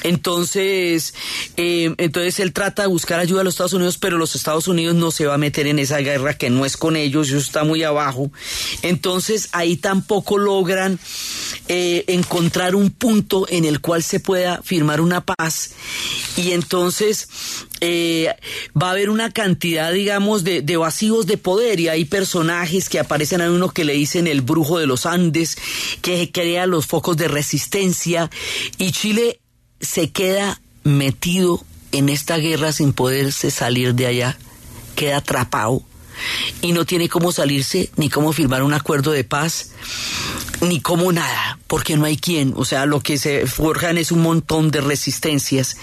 Entonces, eh, entonces él trata de buscar ayuda a los Estados Unidos, pero los Estados Unidos no se va a meter en esa guerra que no es con ellos, eso está muy abajo. Entonces ahí tampoco logran eh, encontrar un punto en el cual se pueda firmar una paz. Y entonces eh, va a haber una cantidad, digamos, de, de vacíos de poder. Y hay personajes que aparecen, hay uno que le dicen el brujo de los Andes, que crea los focos de resistencia. Y Chile se queda metido en esta guerra sin poderse salir de allá, queda atrapado y no tiene cómo salirse ni cómo firmar un acuerdo de paz ni cómo nada, porque no hay quien, o sea, lo que se forjan es un montón de resistencias.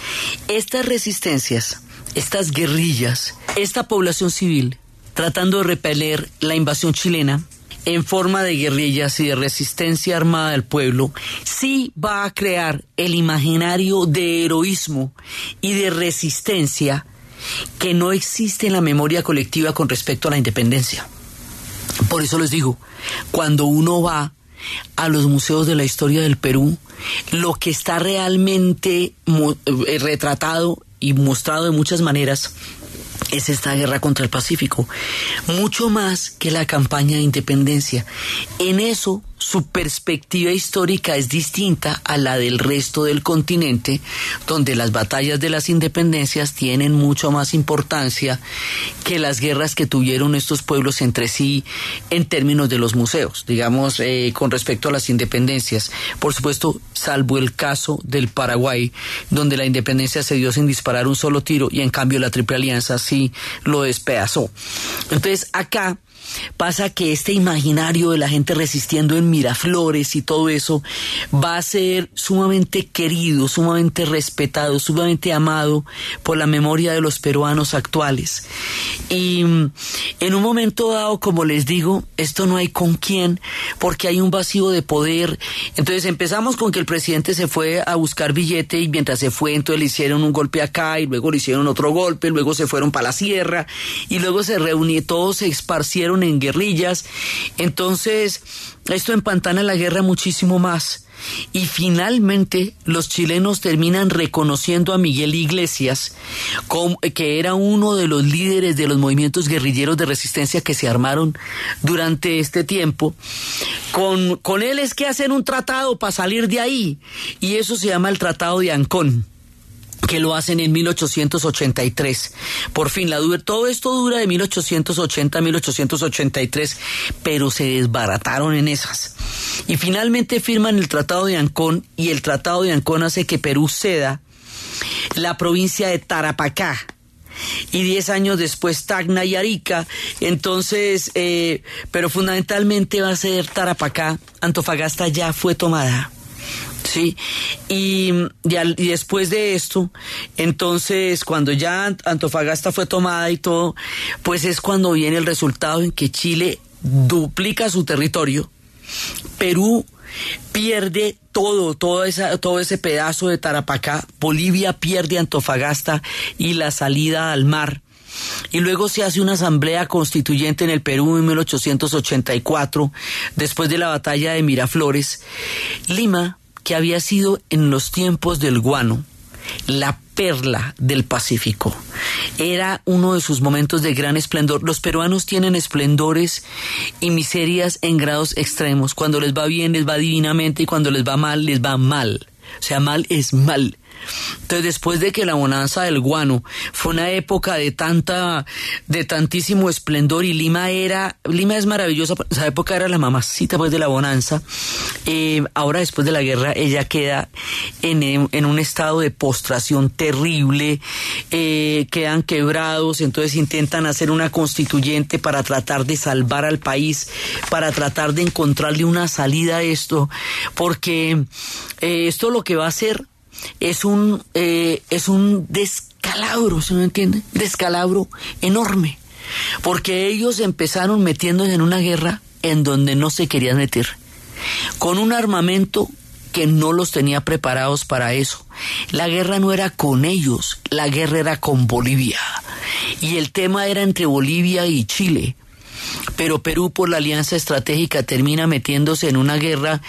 Estas resistencias, estas guerrillas, esta población civil tratando de repeler la invasión chilena, en forma de guerrillas y de resistencia armada del pueblo, sí va a crear el imaginario de heroísmo y de resistencia que no existe en la memoria colectiva con respecto a la independencia. Por eso les digo, cuando uno va a los museos de la historia del Perú, lo que está realmente eh, retratado y mostrado de muchas maneras es esta guerra contra el Pacífico, mucho más que la campaña de independencia. En eso su perspectiva histórica es distinta a la del resto del continente, donde las batallas de las independencias tienen mucho más importancia que las guerras que tuvieron estos pueblos entre sí en términos de los museos, digamos, eh, con respecto a las independencias. Por supuesto, salvo el caso del Paraguay, donde la independencia se dio sin disparar un solo tiro y en cambio la Triple Alianza sí lo despedazó. Entonces, acá pasa que este imaginario de la gente resistiendo en Miraflores y todo eso va a ser sumamente querido, sumamente respetado, sumamente amado por la memoria de los peruanos actuales. Y mm, en un momento dado, como les digo, esto no hay con quién, porque hay un vacío de poder. Entonces empezamos con que el presidente se fue a buscar billete y mientras se fue, entonces le hicieron un golpe acá y luego le hicieron otro golpe, luego se fueron para la sierra y luego se reunió, todos se esparcieron en guerrillas. Entonces, esto empantana la guerra muchísimo más. Y finalmente los chilenos terminan reconociendo a Miguel Iglesias, como, que era uno de los líderes de los movimientos guerrilleros de resistencia que se armaron durante este tiempo. Con, con él es que hacen un tratado para salir de ahí, y eso se llama el Tratado de Ancón que lo hacen en 1883. Por fin, la todo esto dura de 1880 a 1883, pero se desbarataron en esas. Y finalmente firman el Tratado de Ancón y el Tratado de Ancón hace que Perú ceda la provincia de Tarapacá, y diez años después Tacna y Arica. Entonces, eh, pero fundamentalmente va a ser Tarapacá. Antofagasta ya fue tomada. Sí, y, y, al- después de esto, entonces cuando ya Ant- Antofagasta fue tomada y todo, pues es cuando viene el resultado en que Chile duplica su territorio, Perú pierde todo, todo, esa, todo ese pedazo de Tarapacá, Bolivia pierde Antofagasta y la salida al mar. Y luego se hace una asamblea constituyente en el Perú en 1884, después de la batalla de Miraflores. Lima, que había sido en los tiempos del guano, la perla del Pacífico. Era uno de sus momentos de gran esplendor. Los peruanos tienen esplendores y miserias en grados extremos. Cuando les va bien, les va divinamente y cuando les va mal, les va mal. O sea, mal es mal. Entonces, después de que la bonanza del guano fue una época de tanta, de tantísimo esplendor y Lima era, Lima es maravillosa, esa época era la mamacita pues de la bonanza. Eh, ahora después de la guerra ella queda en, en un estado de postración terrible, eh, quedan quebrados, entonces intentan hacer una constituyente para tratar de salvar al país, para tratar de encontrarle una salida a esto, porque eh, esto lo que va a hacer es un, eh, es un descalabro, ¿se me entiende? Descalabro enorme. Porque ellos empezaron metiéndose en una guerra en donde no se querían meter. Con un armamento que no los tenía preparados para eso. La guerra no era con ellos, la guerra era con Bolivia. Y el tema era entre Bolivia y Chile. Pero Perú por la alianza estratégica termina metiéndose en una guerra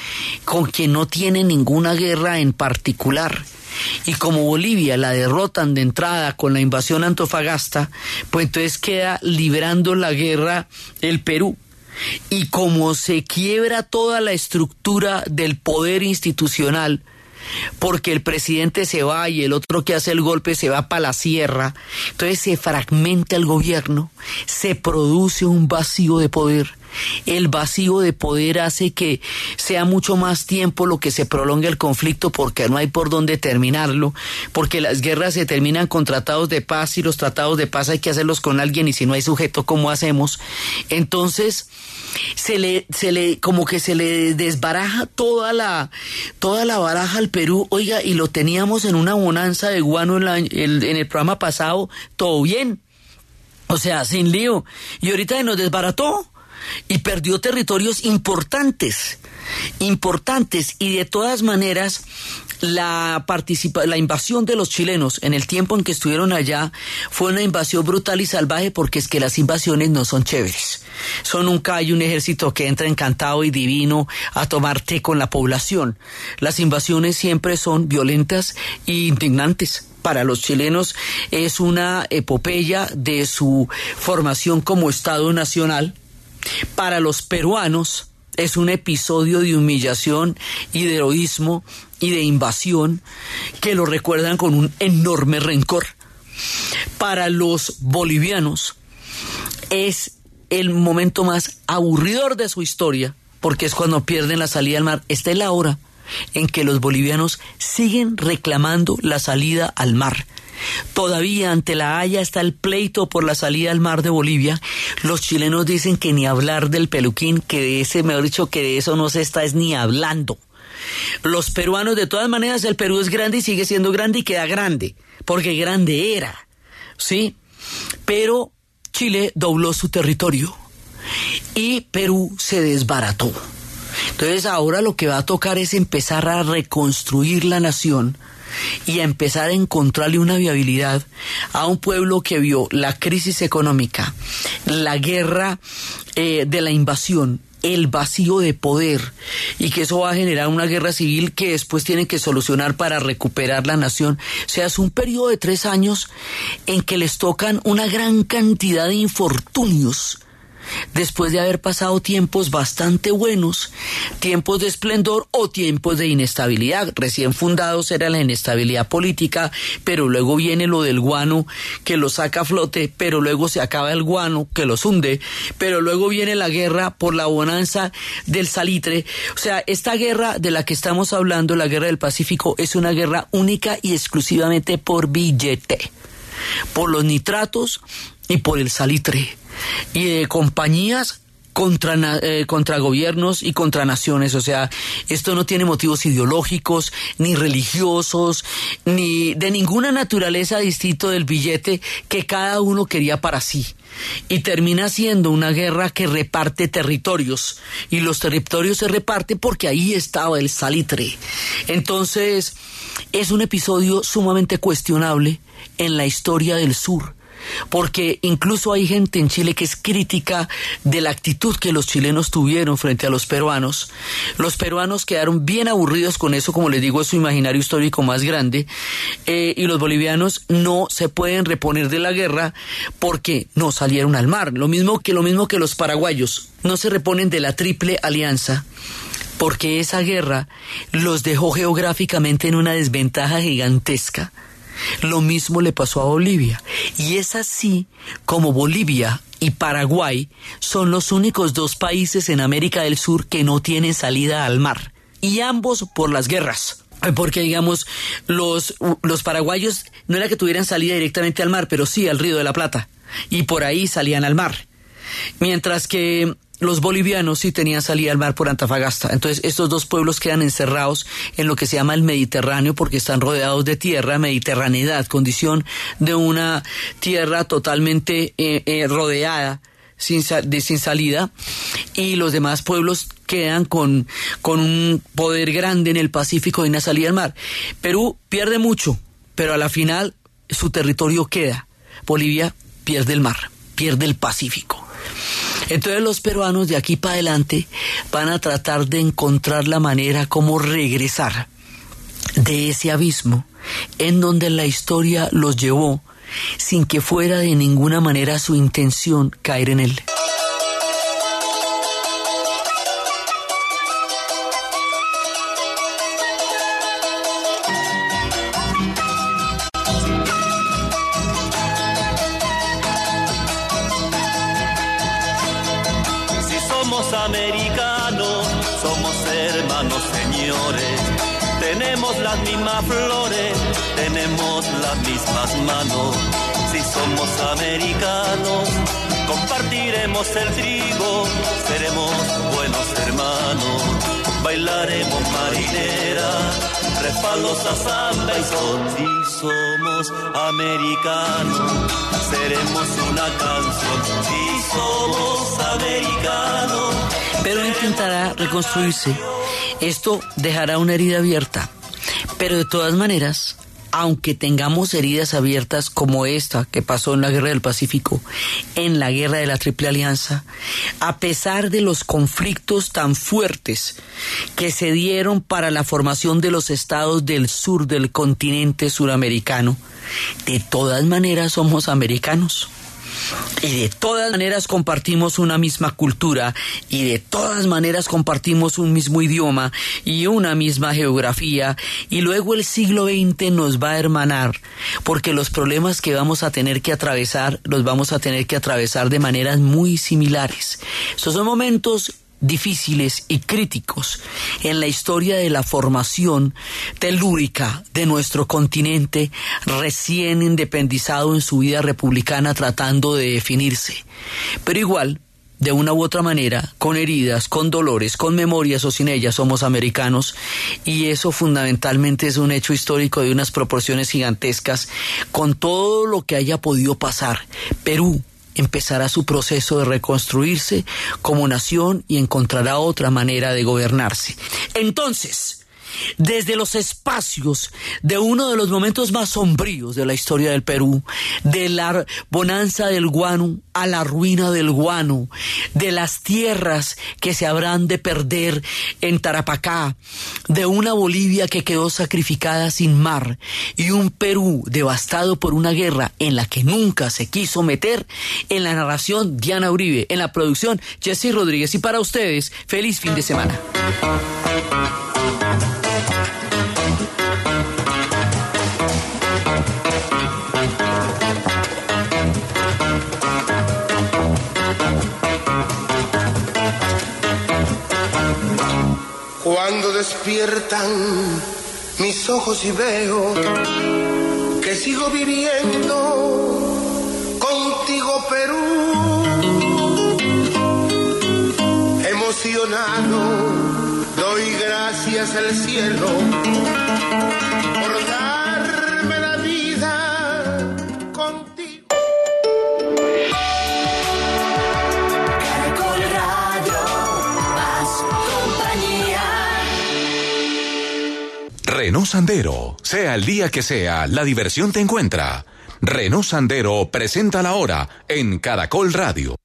con quien no tiene ninguna guerra en particular. Y como Bolivia la derrotan de entrada con la invasión Antofagasta, pues entonces queda librando la guerra el Perú. Y como se quiebra toda la estructura del poder institucional, porque el presidente se va y el otro que hace el golpe se va para la sierra, entonces se fragmenta el gobierno, se produce un vacío de poder. El vacío de poder hace que sea mucho más tiempo lo que se prolonga el conflicto porque no hay por dónde terminarlo, porque las guerras se terminan con tratados de paz y los tratados de paz hay que hacerlos con alguien y si no hay sujeto, ¿cómo hacemos? Entonces, se le, se le, como que se le desbaraja toda la, toda la baraja al Perú, oiga, y lo teníamos en una bonanza de guano en, la- en el programa pasado, todo bien. O sea, sin lío. Y ahorita nos desbarató y perdió territorios importantes, importantes. Y de todas maneras, la, participa la invasión de los chilenos en el tiempo en que estuvieron allá fue una invasión brutal y salvaje porque es que las invasiones no son chéveres. Son nunca hay un ejército que entra encantado y divino a tomar té con la población. Las invasiones siempre son violentas e indignantes para los chilenos es una epopeya de su formación como Estado nacional. Para los peruanos es un episodio de humillación y de heroísmo y de invasión que lo recuerdan con un enorme rencor. Para los bolivianos es el momento más aburridor de su historia porque es cuando pierden la salida al mar. Esta es la hora en que los bolivianos siguen reclamando la salida al mar. Todavía ante la Haya está el pleito por la salida al mar de Bolivia. Los chilenos dicen que ni hablar del peluquín, que de ese, mejor dicho, que de eso no se está es ni hablando. Los peruanos, de todas maneras, el Perú es grande y sigue siendo grande y queda grande, porque grande era, ¿sí? Pero Chile dobló su territorio y Perú se desbarató. Entonces ahora lo que va a tocar es empezar a reconstruir la nación y a empezar a encontrarle una viabilidad a un pueblo que vio la crisis económica, la guerra eh, de la invasión, el vacío de poder y que eso va a generar una guerra civil que después tienen que solucionar para recuperar la nación. O sea, es un periodo de tres años en que les tocan una gran cantidad de infortunios después de haber pasado tiempos bastante buenos, tiempos de esplendor o tiempos de inestabilidad. Recién fundados era la inestabilidad política, pero luego viene lo del guano que lo saca a flote, pero luego se acaba el guano que los hunde, pero luego viene la guerra por la bonanza del salitre. O sea, esta guerra de la que estamos hablando, la guerra del Pacífico, es una guerra única y exclusivamente por billete, por los nitratos y por el salitre y de compañías contra, eh, contra gobiernos y contra naciones. O sea, esto no tiene motivos ideológicos, ni religiosos, ni de ninguna naturaleza distinto del billete que cada uno quería para sí. Y termina siendo una guerra que reparte territorios. Y los territorios se reparten porque ahí estaba el salitre. Entonces, es un episodio sumamente cuestionable en la historia del sur porque incluso hay gente en Chile que es crítica de la actitud que los chilenos tuvieron frente a los peruanos. Los peruanos quedaron bien aburridos con eso, como les digo, es su imaginario histórico más grande, eh, y los bolivianos no se pueden reponer de la guerra porque no salieron al mar. Lo mismo que lo mismo que los paraguayos no se reponen de la triple alianza porque esa guerra los dejó geográficamente en una desventaja gigantesca. Lo mismo le pasó a Bolivia. Y es así como Bolivia y Paraguay son los únicos dos países en América del Sur que no tienen salida al mar. Y ambos por las guerras. Porque, digamos, los, los paraguayos no era que tuvieran salida directamente al mar, pero sí al Río de la Plata. Y por ahí salían al mar. Mientras que los bolivianos sí tenían salida al mar por Antofagasta. Entonces, estos dos pueblos quedan encerrados en lo que se llama el Mediterráneo porque están rodeados de tierra, mediterraneidad, condición de una tierra totalmente eh, eh, rodeada. Sin, salida y los demás pueblos quedan con, con un poder grande en el Pacífico y una salida al mar. Perú pierde mucho, pero a la final su territorio queda. Bolivia pierde el mar, pierde el Pacífico. Entonces los peruanos de aquí para adelante van a tratar de encontrar la manera como regresar de ese abismo en donde la historia los llevó sin que fuera de ninguna manera su intención caer en él. Americanos, compartiremos el trigo, seremos buenos hermanos. Bailaremos marinera, respaldos a samba y son. Somos americanos, seremos una canción. Si somos americanos, Pero intentará reconstruirse. Esto dejará una herida abierta. Pero de todas maneras, aunque tengamos heridas abiertas como esta que pasó en la Guerra del Pacífico, en la Guerra de la Triple Alianza, a pesar de los conflictos tan fuertes que se dieron para la formación de los estados del sur del continente suramericano, de todas maneras somos americanos. Y de todas maneras compartimos una misma cultura y de todas maneras compartimos un mismo idioma y una misma geografía y luego el siglo XX nos va a hermanar porque los problemas que vamos a tener que atravesar los vamos a tener que atravesar de maneras muy similares. Estos son momentos difíciles y críticos en la historia de la formación telúrica de nuestro continente recién independizado en su vida republicana tratando de definirse. Pero igual, de una u otra manera, con heridas, con dolores, con memorias o sin ellas, somos americanos y eso fundamentalmente es un hecho histórico de unas proporciones gigantescas con todo lo que haya podido pasar. Perú, empezará su proceso de reconstruirse como nación y encontrará otra manera de gobernarse. Entonces, desde los espacios de uno de los momentos más sombríos de la historia del Perú, de la bonanza del guano a la ruina del guano, de las tierras que se habrán de perder en Tarapacá, de una Bolivia que quedó sacrificada sin mar y un Perú devastado por una guerra en la que nunca se quiso meter, en la narración Diana Uribe, en la producción Jesse Rodríguez y para ustedes, feliz fin de semana. Cuando despiertan mis ojos y veo que sigo viviendo contigo Perú. Emocionado, doy gracias al cielo Renault Sandero. Sea el día que sea, la diversión te encuentra. Renault Sandero presenta la hora en Caracol Radio.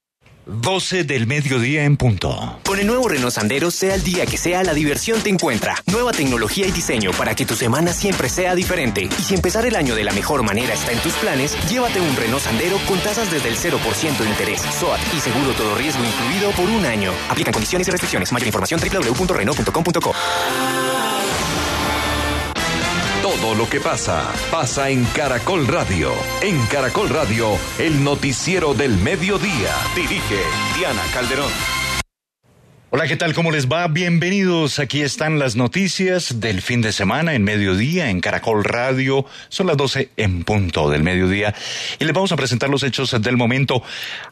12 del mediodía en punto. Con el nuevo Renault Sandero, sea el día que sea, la diversión te encuentra. Nueva tecnología y diseño para que tu semana siempre sea diferente. Y si empezar el año de la mejor manera está en tus planes, llévate un Renault Sandero con tasas desde el 0% de interés, SOAT y seguro todo riesgo incluido por un año. Aplican condiciones y restricciones. Mayor información www.renault.com.co. Todo lo que pasa, pasa en Caracol Radio. En Caracol Radio, el noticiero del mediodía. Dirige Diana Calderón. Hola, ¿qué tal? ¿Cómo les va? Bienvenidos. Aquí están las noticias del fin de semana en mediodía en Caracol Radio. Son las 12 en punto del mediodía y les vamos a presentar los hechos del momento.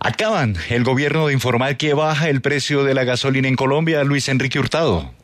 Acaban el gobierno de informar que baja el precio de la gasolina en Colombia. Luis Enrique Hurtado.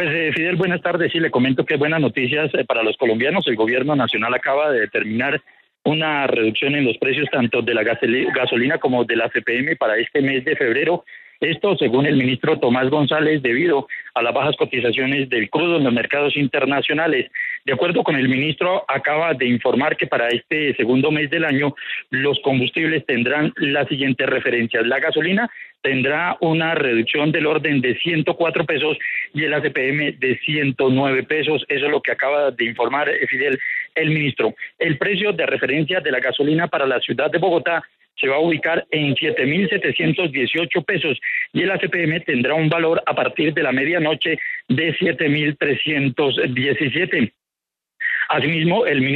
Pues eh, Fidel, buenas tardes. Sí, le comento que buenas noticias eh, para los colombianos. El gobierno nacional acaba de determinar una reducción en los precios tanto de la gasoli- gasolina como de la CPM para este mes de febrero. Esto, según el ministro Tomás González, debido a las bajas cotizaciones del crudo en los mercados internacionales. De acuerdo con el ministro, acaba de informar que para este segundo mes del año los combustibles tendrán las siguientes referencias. La gasolina tendrá una reducción del orden de 104 pesos y el ACPM de 109 pesos. Eso es lo que acaba de informar eh, Fidel, el ministro. El precio de referencia de la gasolina para la ciudad de Bogotá se va a ubicar en 7.718 pesos y el ACPM tendrá un valor a partir de la medianoche de 7.317. Asimismo, el ministro